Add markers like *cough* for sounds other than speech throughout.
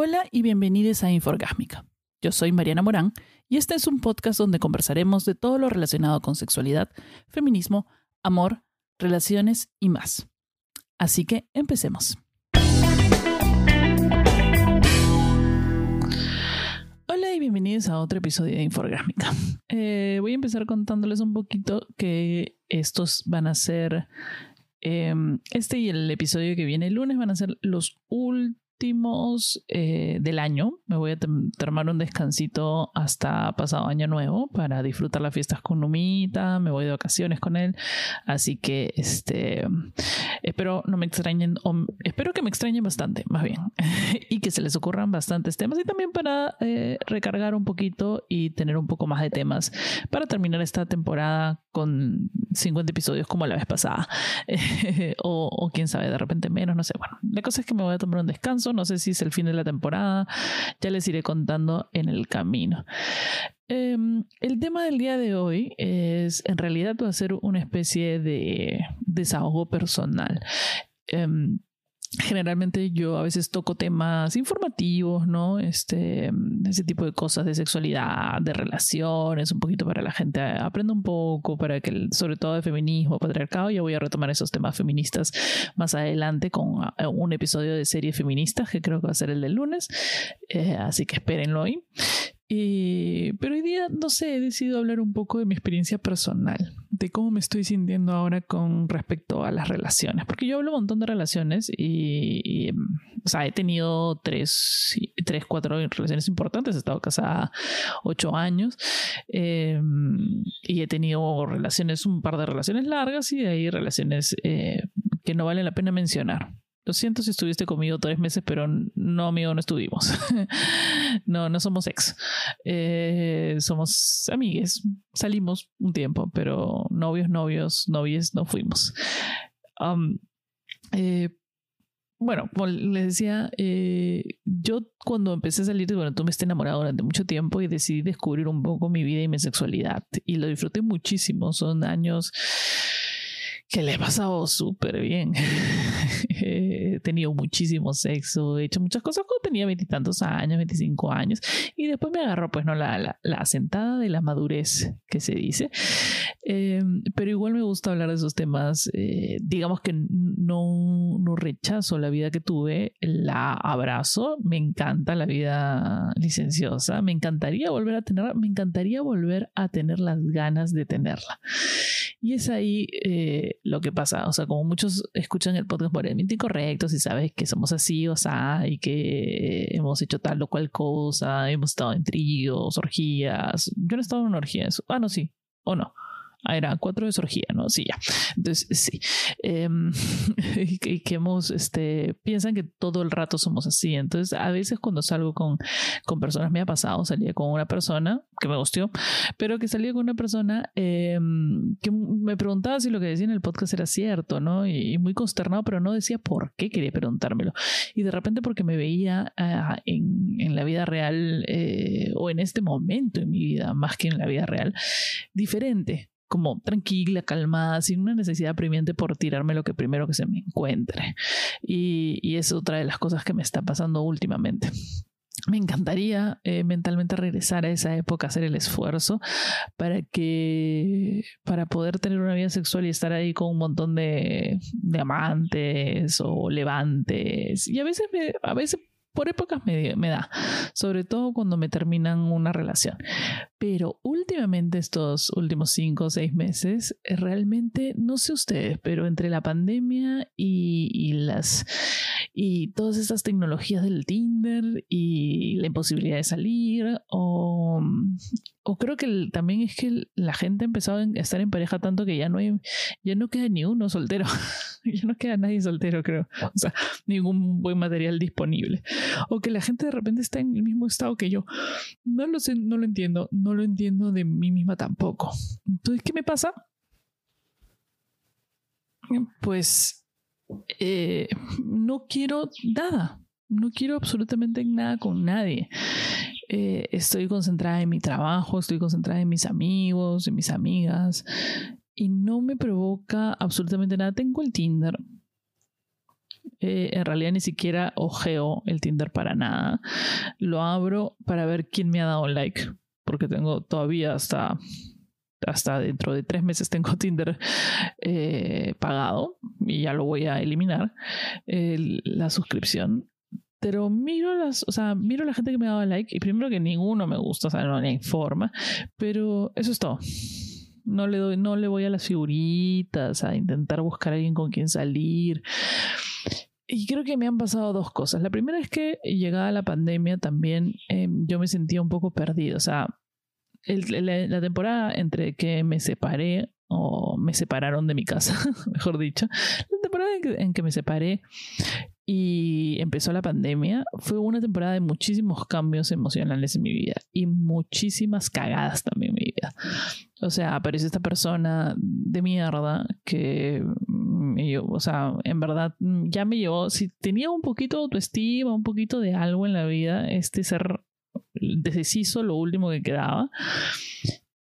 Hola y bienvenidos a Inforgásmica. Yo soy Mariana Morán y este es un podcast donde conversaremos de todo lo relacionado con sexualidad, feminismo, amor, relaciones y más. Así que empecemos. Hola y bienvenidos a otro episodio de Inforgásmica. Eh, voy a empezar contándoles un poquito que estos van a ser, em, este y el episodio que viene el lunes van a ser los últimos últimos eh, del año. Me voy a tomar un descansito hasta pasado año nuevo para disfrutar las fiestas con Numita. Me voy de vacaciones con él. Así que este espero no me extrañen, espero que me extrañen bastante, más bien, *laughs* y que se les ocurran bastantes temas y también para eh, recargar un poquito y tener un poco más de temas para terminar esta temporada con 50 episodios como la vez pasada. *laughs* o, quién sabe, de repente menos, no sé. Bueno, la cosa es que me voy a tomar un descanso no sé si es el fin de la temporada, ya les iré contando en el camino. Em, el tema del día de hoy es, en realidad va a ser una especie de desahogo personal. Em, generalmente yo a veces toco temas informativos, ¿no? Este, ese tipo de cosas de sexualidad, de relaciones, un poquito para la gente aprenda un poco, para que, sobre todo de feminismo, patriarcado, ya voy a retomar esos temas feministas más adelante con ah, un episodio de serie feminista, que creo que va a ser el del lunes, eh, así que espérenlo hoy. Pero hoy día, no sé, he decidido hablar un poco de mi experiencia personal, de cómo me estoy sintiendo ahora con respecto a las relaciones, porque yo hablo un montón de relaciones y, o sea, he tenido tres, tres, cuatro relaciones importantes, he estado casada ocho años em, y he tenido relaciones, un par de relaciones largas y de ahí relaciones eh, que no vale la pena mencionar. Lo siento si estuviste conmigo tres meses, pero no, amigo, no estuvimos. *laughs* no, no somos ex. Eh, somos amigues. Salimos un tiempo, pero novios, novios, novies no fuimos. Eh, bueno, les decía, eh, yo cuando empecé a salir, bueno, tú me esté enamorado durante mucho tiempo y decidí descubrir un poco mi vida y mi sexualidad. Y lo disfruté muchísimo. Son años que le he pasado súper bien. *laughs* he tenido muchísimo sexo, he hecho muchas cosas cuando tenía veintitantos años, 25 años, y después me agarró pues no la, la, la sentada de la madurez que se dice. Eh, pero igual me gusta hablar de esos temas. Eh, digamos que no, no rechazo la vida que tuve, la abrazo, me encanta la vida licenciosa, me encantaría volver a tenerla, me encantaría volver a tener las ganas de tenerla. Y es ahí eh, lo que pasa. O sea, como muchos escuchan el podcast moralmente incorrectos y sabes que somos así, o sea, y que hemos hecho tal o cual cosa, hemos estado en tríos, orgías. Yo no he estado en orgías. Ah, no, sí. O no. Ah, era cuatro de sorgía, ¿no? Sí, ya. Entonces, sí. Em, *laughs* y que, hemos, este, piensan que todo el rato somos así. Entonces, a veces cuando salgo con, con personas, me ha pasado, salía con una persona que me gustó, pero que salía con una persona em, que me preguntaba si lo que decía en el podcast era cierto, ¿no? Y, muy consternado, pero no decía por qué quería preguntármelo. Y de repente porque me veía ah, en, en, la vida real eh, o en este momento en mi vida, más que en la vida real, diferente como tranquila, calmada, sin una necesidad apremiante por tirarme lo que primero que se me encuentre. Y, y es otra de las cosas que me está pasando últimamente. Me encantaría eh, mentalmente regresar a esa época, hacer el esfuerzo para que, para poder tener una vida sexual y estar ahí con un montón de, de amantes o levantes. Y a veces, me, a veces por épocas me, da, sobre todo cuando me terminan una relación. Pero últimamente, estos últimos cinco o seis meses, eh, realmente, no sé ustedes, pero entre la pandemia y las y todas estas tecnologías del Tinder y la imposibilidad de salir o, o creo que también es que la gente ha empezado a estar en pareja tanto que ya no hay, ya no queda ni uno soltero. *laughs* Ya no queda nadie soltero creo. O sea ningún buen material disponible. O que la gente de repente está en el mismo estado que yo. No lo sé no lo entiendo. No lo entiendo de mí misma tampoco. Entonces qué me pasa pues eh, no quiero nada, no quiero absolutamente nada con nadie. Eh, estoy concentrada en mi trabajo, estoy concentrada en mis amigos, en mis amigas y no me provoca absolutamente nada. Tengo el Tinder. Eh, en realidad ni siquiera ojeo el Tinder para nada. Lo abro para ver quién me ha dado like, porque tengo todavía hasta hasta dentro de tres meses tengo *laughs* Tinder eh, pagado y ya lo voy a eliminar la suscripción pero miro las, o sea, miro la gente que me ha dado like y primero que ninguno me gusta, o sea, no le informa, pero eso es todo. No le doy, no le voy a las figuritas, a intentar buscar a alguien con quien salir. Y creo que me han pasado dos cosas. La primera es que llegada la pandemia también em, yo me sentía un poco perdido. O sea, la, temporada entre que me separé o me separaron de mi casa, *laughs* mejor dicho, la temporada en que me separé y empezó la pandemia, fue una temporada de muchísimos cambios emocionales en mi vida y muchísimas cagadas también en mi vida. O sea, apareció esta persona de mierda que, o sea, en verdad ya me llevó, si tenía un poquito de autoestima, un poquito de algo en la vida, este ser deshizo lo último que quedaba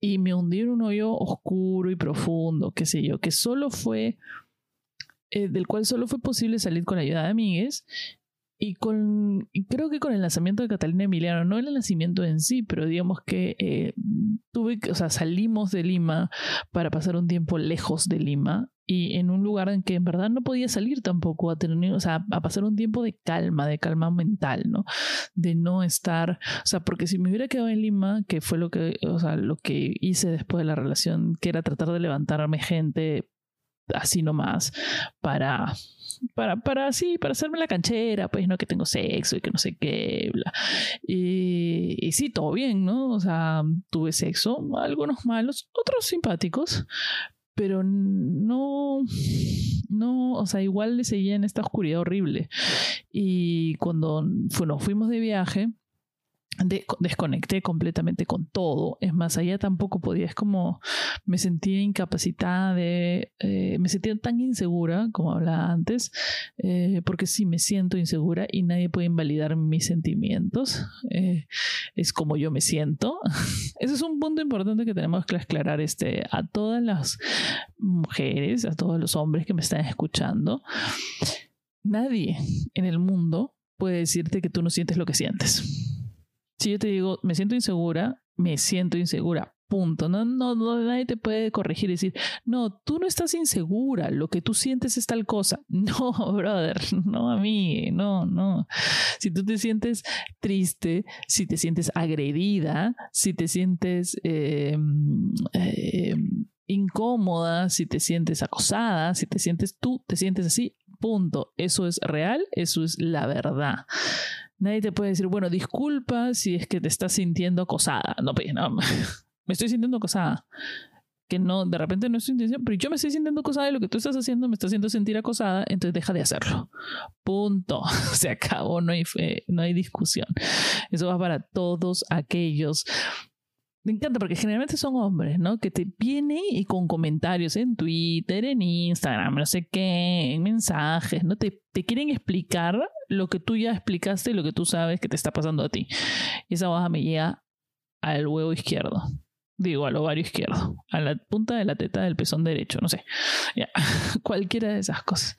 y me hundió en un hoyo oscuro y profundo, qué sé yo, que solo fue eh, del cual solo fue posible salir con la ayuda de amigues. Y, con, creo que con el lanzamiento de Catalina Emiliano, no el nacimiento en sí, pero digamos que eh, tuve, o sea, salimos de Lima para pasar un tiempo lejos de Lima y en un lugar en que en verdad no podía salir tampoco a tener, o sea, a pasar un tiempo de calma, de calma mental, ¿no? De no estar, o sea, porque si me hubiera quedado en Lima, que fue lo que, o sea, lo que hice después de la relación, que era tratar de levantarme gente así nomás para para, para así, para hacerme la canchera, pues no que tengo sexo y que no sé qué, bla. Y, y, sí, todo bien, ¿no? O sea, tuve sexo, algunos malos, otros simpáticos, pero no, no, o sea, igual le seguía en esta oscuridad horrible. Y cuando bueno, fuimos de viaje, desconecté completamente con todo. Es más, allá tampoco podía, es como me sentía incapacitada de, eh, me sentía tan insegura, como hablaba antes, eh, porque sí me siento insegura y nadie puede invalidar mis sentimientos. Eh, es como yo me siento. *laughs* Ese es un punto importante que tenemos que aclarar este, a todas las mujeres, a todos los hombres que me están escuchando. Nadie en el mundo puede decirte que tú no sientes lo que sientes si yo te digo, me siento insegura, me siento insegura. Punto. No, no, no, nadie te puede corregir y decir, no, tú no estás insegura, lo que tú sientes es tal cosa. *laughs* No, brother, no a mí, no, no. Si tú te sientes triste, si te sientes agredida, si te sientes em, em, incómoda, si te sientes acosada, si te sientes tú, te sientes así, punto. Eso es real, eso es la verdad. Nadie te puede decir, bueno, disculpa si es que te estás sintiendo acosada. No, pues, no, *laughs* me estoy sintiendo acosada. Que no, de repente no estoy intención, pero yo me estoy sintiendo acosada y lo que tú estás haciendo me está haciendo sentir acosada, entonces deja de hacerlo. Punto. *laughs* Se acabó, no hay, no hay discusión. Eso va para todos aquellos me encanta porque generalmente son hombres, ¿no? Que te vienen y con comentarios en Twitter, en Instagram, no sé qué, en mensajes, ¿no? Te, te quieren explicar lo que tú ya explicaste y lo que tú sabes que te está pasando a ti. Y esa baja me llega al huevo izquierdo. Digo, al ovario izquierdo. A la punta de la teta del pezón derecho, no sé. Ya, *laughs* cualquiera de esas cosas.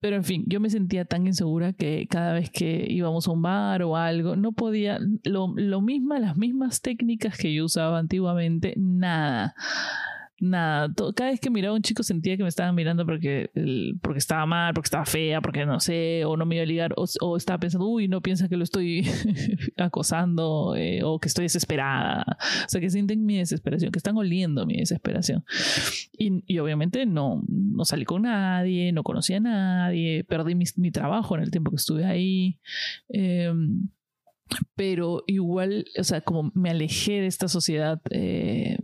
Pero en fin, yo me sentía tan insegura que cada vez que íbamos a un bar o algo, no podía, lo, lo mismo, las mismas técnicas que yo usaba antiguamente, nada nada. cada vez que miraba a un chico sentía que me estaban mirando porque, porque estaba mal, porque estaba fea, porque no sé, o no me iba a ligar, o, estaba pensando, uy, no piensa que lo estoy *laughs* acosando eh, o que estoy desesperada. O sea, que sienten mi desesperación, que están oliendo mi desesperación. Y, y obviamente no, no salí con nadie, no conocí a nadie, perdí mi, mi trabajo en el tiempo que estuve ahí. Eh, pero igual, o sea, como me alejé de esta sociedad eh,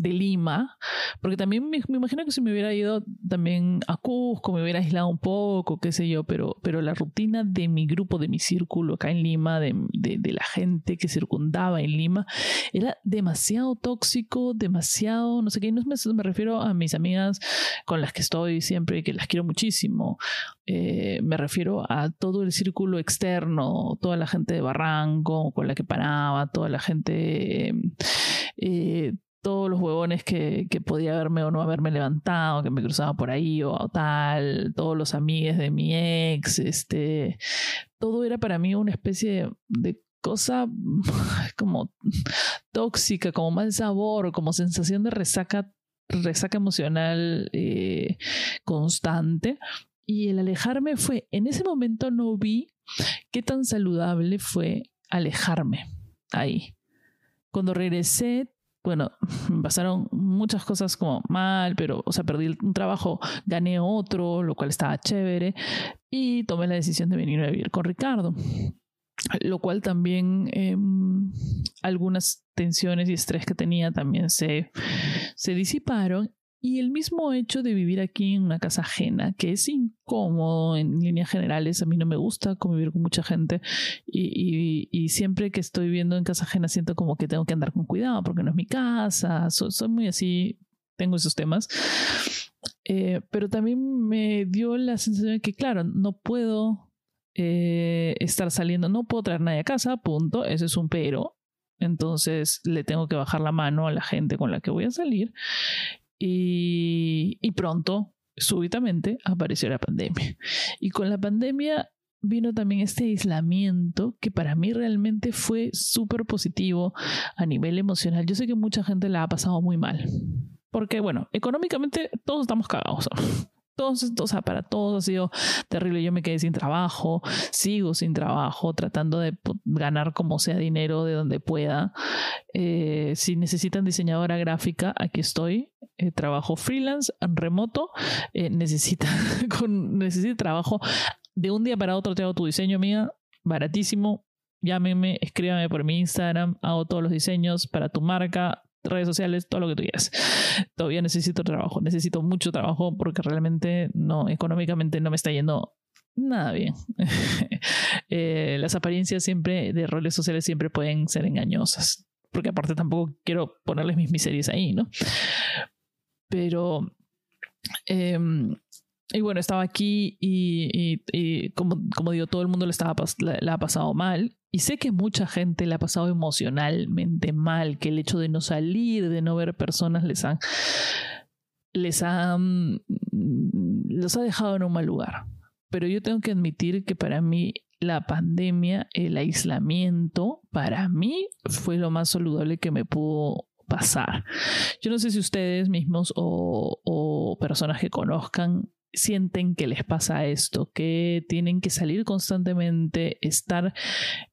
de Lima, porque también me, imagino que si me hubiera ido también a Cusco, me hubiera aislado un poco, qué sé yo, pero, pero la rutina de mi grupo, de mi círculo acá en Lima, de, de, la gente que circundaba en Lima, era demasiado tóxico, demasiado, no sé qué, no me, me refiero a mis amigas con las que estoy siempre y que las quiero muchísimo, eh, me refiero a todo el círculo externo, toda la gente de Barranco con la que paraba, toda la gente... Eh, todos los huevones que, que, podía haberme o no haberme levantado, que me cruzaba por ahí o tal, todos los amigos de mi ex, este, todo era para mí una especie de, cosa *laughs* como tóxica, como mal sabor, como sensación de resaca, resaca emocional eh, constante. Y el alejarme fue, en ese momento no vi qué tan saludable fue alejarme ahí. Cuando regresé bueno, *laughs* pasaron muchas cosas como mal, pero, o sea, perdí un trabajo, gané otro, lo cual estaba chévere, y tomé la decisión de venir a vivir con Ricardo. Lo cual también em, algunas tensiones y estrés que tenía también se, se disiparon y el mismo hecho de vivir aquí en una casa ajena, que es incómodo en líneas generales, a mí no me gusta convivir con mucha gente y, y, siempre que estoy viviendo en casa ajena siento como que tengo que andar con cuidado porque no es mi casa, soy, muy así, tengo esos temas. Eh, pero también me dio la sensación de que, claro, no puedo eh, estar saliendo, no puedo traer nadie a casa, punto, ese es un pero. Entonces le tengo que bajar la mano a la gente con la que voy a salir y, pronto, súbitamente, apareció la pandemia. Y con la pandemia vino también este aislamiento que para mí realmente fue súper positivo a nivel emocional. Yo sé que mucha gente la ha pasado muy mal. Porque, bueno, económicamente todos estamos cagados. *laughs* Todos, o sea, para todos ha sido terrible. Yo me quedé sin trabajo, sigo sin trabajo, tratando de ganar como sea dinero de donde pueda. Eh, si necesitan diseñadora gráfica, aquí estoy. Eh, trabajo freelance, remoto. Eh, necesita, *laughs* con, necesita trabajo. De un día para otro te hago tu diseño, mía. Baratísimo. Llámeme, escríbame por mi Instagram. Hago todos los diseños para tu marca redes sociales, todo lo que tú quieras. Todavía necesito trabajo, necesito mucho trabajo porque realmente no, económicamente no me está yendo nada bien. *laughs* Eh, las apariencias siempre de roles sociales siempre pueden ser engañosas, porque aparte tampoco quiero ponerles mis miserias ahí, ¿no? Pero... Em, y bueno, estaba aquí y, como, como, digo, todo el mundo le, estaba, le ha pasado mal y sé que mucha gente le ha pasado emocionalmente mal, que el hecho de no salir, de no ver personas les han les ha dejado en un mal lugar. Pero yo tengo que admitir que para mí la pandemia, el aislamiento, para mí fue lo más saludable que me pudo pasar. Yo no sé si ustedes mismos o, personas que conozcan sienten que les pasa esto, que tienen que salir constantemente, estar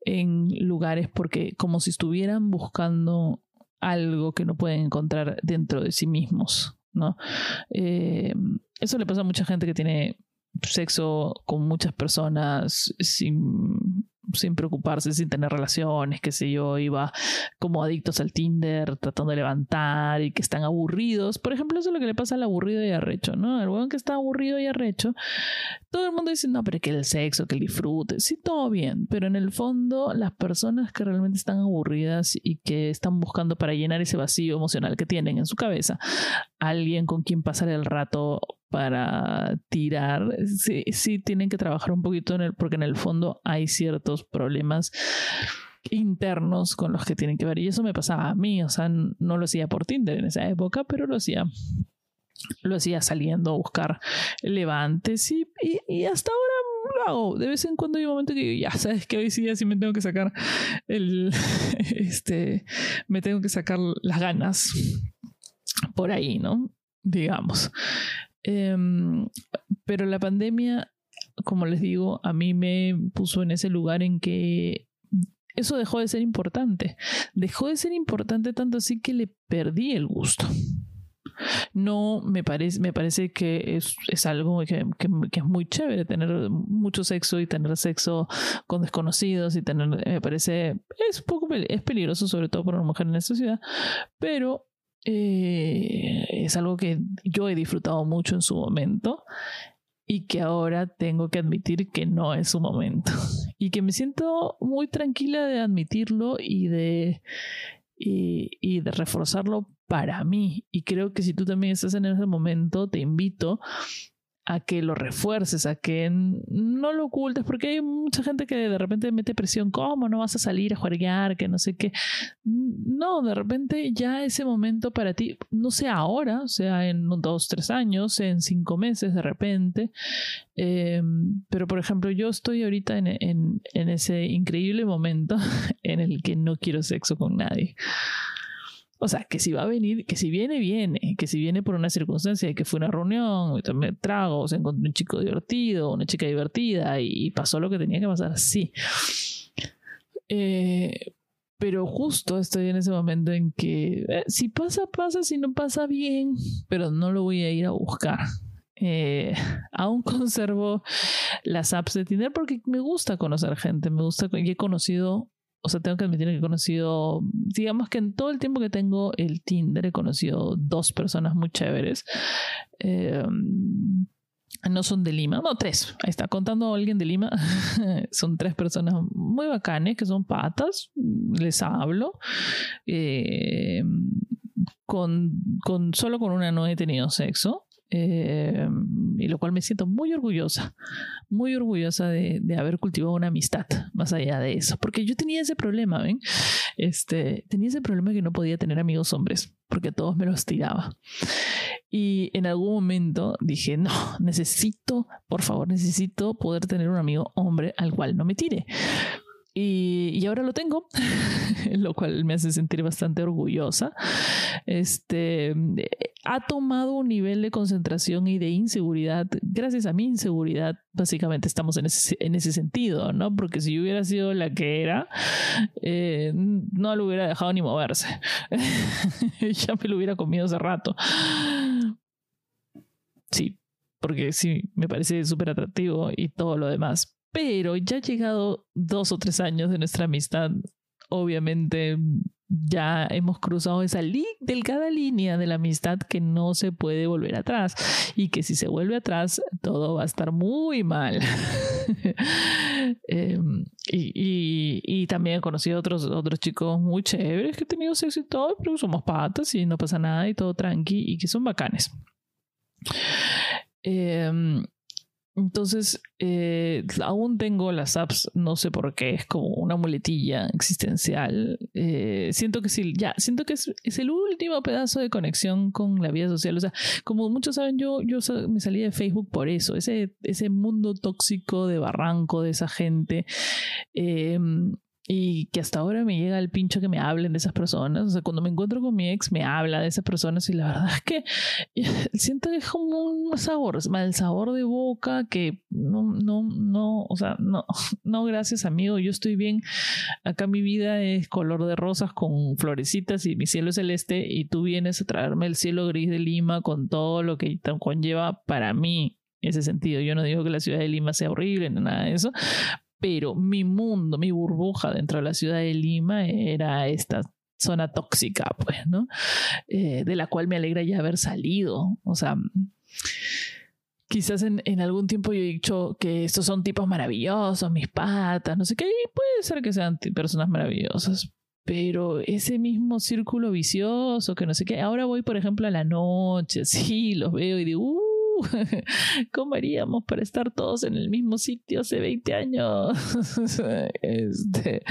en lugares porque como si estuvieran buscando algo que no pueden encontrar dentro de sí mismos, ¿no? Eh, eso le pasa a mucha gente que tiene sexo con muchas personas sin sin preocuparse, sin tener relaciones, qué sé yo, iba como adictos al Tinder, tratando de levantar y que están aburridos. Por ejemplo, eso es lo que le pasa al aburrido y arrecho, ¿no? El weón que está aburrido y arrecho, todo el mundo dice, no, pero que el sexo, que el disfrute, sí, todo bien, pero en el fondo las personas que realmente están aburridas y que están buscando para llenar ese vacío emocional que tienen en su cabeza, alguien con quien pasar el rato para tirar, sí, sí tienen que trabajar un poquito en el, porque en el fondo hay ciertos problemas internos con los que tienen que ver. Y eso me pasaba a mí, o sea, no lo hacía por Tinder en esa época, pero lo hacía lo hacía saliendo a buscar levantes y, y, hasta ahora. De vez en cuando hay un momento que ya sabes que hoy sí, así me tengo que sacar el, *laughs* este, me tengo que sacar las ganas por ahí, ¿no? Digamos. Em, pero la pandemia, como les digo, a mí me puso en ese lugar en que eso dejó de ser importante. Dejó de ser importante tanto así que le perdí el gusto. No me parece, me parece que es, es algo que, que, que, es muy chévere tener mucho sexo y tener sexo con desconocidos y tener, me parece, es poco es peligroso sobre todo para una mujer en esta ciudad, pero eh, es algo que yo he disfrutado mucho en su momento y que ahora tengo que admitir que no es su momento. *laughs* Y que me siento muy tranquila de admitirlo y de, y, y, de reforzarlo para mí. Y creo que si tú también estás en ese momento, te invito a que lo refuerces, a que no lo ocultes, porque hay mucha gente que de repente mete presión, ¿cómo no vas a salir a jugar, que no sé qué? No, de repente ya ese momento para ti, no sea ahora, sea en dos, tres años, en cinco meses de repente, eh, pero por ejemplo yo estoy ahorita en, en ese increíble momento *laughs* en el que no quiero sexo con nadie. O sea, que si va a venir, que si viene, viene, que si viene por una circunstancia, que fue una reunión, también trago, se encontró un chico divertido, una chica divertida y pasó lo que tenía que pasar, sí. Eh, pero justo estoy en ese momento en que eh, si pasa, pasa, si no pasa, bien, pero no lo voy a ir a buscar. Eh, aún conservo las apps de Tinder porque me gusta conocer gente, me gusta y he conocido o sea, tengo que admitir que he conocido, digamos que en todo el tiempo que tengo el Tinder he conocido dos personas muy chéveres. Em, no son de Lima, no, tres. Ahí está, contando a alguien de Lima. *laughs* son tres personas muy bacanes que son patas. Les hablo. Em, con, con, solo con una no he tenido sexo. Eh, y lo cual me siento muy orgullosa, muy orgullosa de, de, haber cultivado una amistad más allá de eso, porque yo tenía ese problema, ¿ven? Este, tenía ese problema que no podía tener amigos hombres, porque todos me los tiraba. Y en algún momento dije, no, necesito, por favor, necesito poder tener un amigo hombre al cual no me tire. Y, ahora lo tengo, *laughs* lo cual me hace sentir bastante orgullosa. Este ha tomado un nivel de concentración y de inseguridad. Gracias a mi inseguridad, básicamente estamos en ese, en ese sentido, ¿no? Porque si yo hubiera sido la que era, eh, no lo hubiera dejado ni moverse. *laughs* ya me lo hubiera comido hace rato. Sí, porque sí, me parece súper atractivo y todo lo demás pero ya llegado dos o tres años de nuestra amistad. Obviamente ya hemos cruzado esa delgada línea de la amistad que no se puede volver atrás y que si se vuelve atrás todo va a estar muy mal. *laughs* Em, y, y, también he conocido otros, otros chicos muy chéveres que he tenido sexo y todo, pero somos patas y no pasa nada y todo tranqui y que son bacanes. Eh, entonces, eh, aún tengo las apps, no sé por qué, es como una muletilla existencial. Eh, siento que sí, ya, siento que es, el último pedazo de conexión con la vida social. O sea, como muchos saben, yo, yo me salí de Facebook por eso, ese, ese mundo tóxico de barranco de esa gente. Eh, y que hasta ahora me llega el pincho que me hablen de esas personas. O sea, cuando me encuentro con mi ex, me habla de esas personas y la verdad es que *laughs* siento que es como un sabor, mal sabor de boca que no, no, no, o sea, no, *laughs* no, gracias amigo, yo estoy bien. Acá mi vida es color de rosas con florecitas y mi cielo es celeste y tú vienes a traerme el cielo gris de Lima con todo lo que conlleva para mí ese sentido. Yo no digo que la ciudad de Lima sea horrible nada de eso, pero mi mundo, mi burbuja dentro de la ciudad de Lima era esta zona tóxica, pues, ¿no? Eh, de la cual me alegra ya haber salido. O sea, quizás en, algún tiempo yo he dicho que estos son tipos maravillosos, mis patas, no sé qué, puede ser que sean personas maravillosas. Pero ese mismo círculo vicioso, que no sé qué, ahora voy, por ejemplo, a la noche, *laughs* sí, los veo y digo, uh, *laughs* ¿cómo haríamos para estar todos en el mismo sitio hace 20 años? *laughs* este,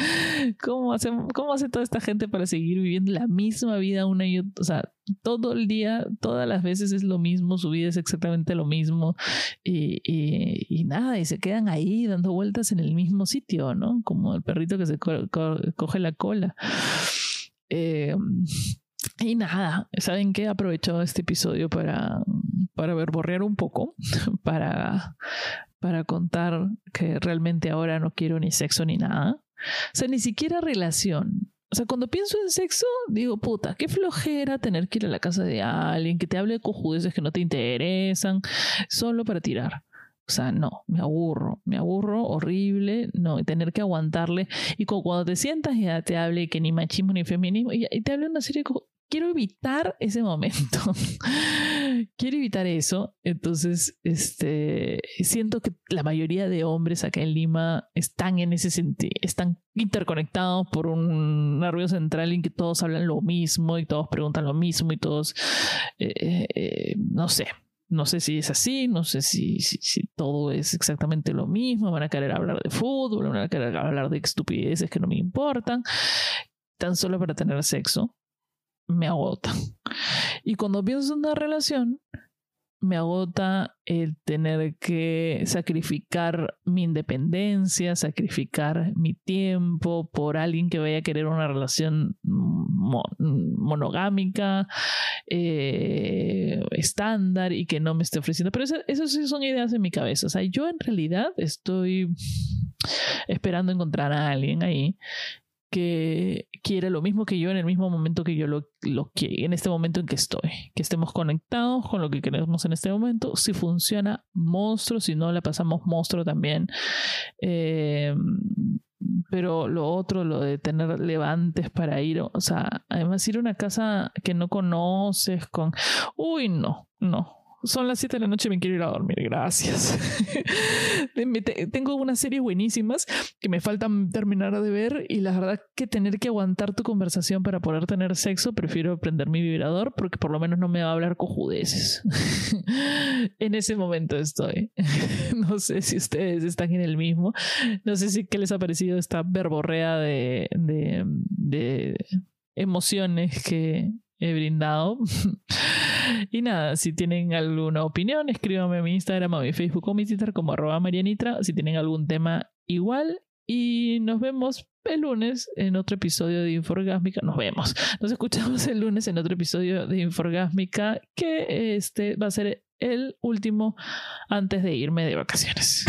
¿cómo, hace, ¿Cómo hace toda esta gente para seguir viviendo la misma vida una y otra? O sea, todo el día, todas las veces es lo mismo, su vida es exactamente lo mismo y, y, nada, y se quedan ahí dando vueltas en el mismo sitio, ¿no? Como el perrito que se coge la cola. Eh, y nada, ¿saben qué? Aprovecho este episodio para, para verborrear un poco, *laughs* para, para contar que realmente ahora no quiero ni sexo ni nada. O sea, ni siquiera relación. O sea, cuando pienso en sexo, digo, puta, qué flojera tener que ir a la casa de alguien que te hable de cojudeces que no te interesan, solo para tirar. O sea, no, me aburro, me aburro horrible, no, tener que aguantarle. Y cuando te sientas ya te hable que ni machismo ni feminismo, y, te hable una serie de quiero evitar ese momento. *laughs* quiero evitar eso. Entonces, este, siento que la mayoría de hombres acá en Lima están en ese sentido, están interconectados por un nervio central en que todos hablan lo mismo y todos preguntan lo mismo y todos, eh, eh, no sé, No sé si es así, no sé si, si, todo es exactamente lo mismo. Van a querer hablar de fútbol, van a querer hablar de estupideces que no me importan. Tan solo para tener sexo, me agota. Y cuando pienso en una relación, me agota el tener que sacrificar mi independencia, sacrificar mi tiempo por alguien que vaya a querer una relación monogámica, eh, estándar y que no me esté ofreciendo. Pero eso, sí son ideas en mi cabeza. O sea, yo en realidad estoy esperando encontrar a alguien ahí que quiere lo mismo que yo en el mismo momento que yo lo, lo quiero, en este momento en que estoy. Que estemos conectados con lo que queremos en este momento. Si funciona, monstruo. Si no, la pasamos monstruo también. Eh, pero lo otro, lo de tener levantes para ir, o sea, además ir a una casa que no conoces con... Uy, no, no son las 7 de la noche me quiero ir a dormir, gracias. *laughs* Tengo unas series buenísimas que me faltan terminar de ver y la verdad que tener que aguantar tu conversación para poder tener sexo, prefiero prender mi vibrador porque por lo menos no me va a hablar cojudeces. *laughs* en ese momento estoy. *laughs* no sé si ustedes están en el mismo. No sé si qué les ha parecido esta verborrea de, de emociones que he brindado. *laughs* y nada, si tienen alguna opinión, escríbanme a mi Instagram o a mi Facebook o mi Twitter como arroba marianitra. Si tienen algún tema igual. Y nos vemos el lunes en otro episodio de Inforgásmica. Nos vemos. Nos escuchamos el lunes en otro episodio de Inforgásmica que este va a ser el último antes de irme de vacaciones.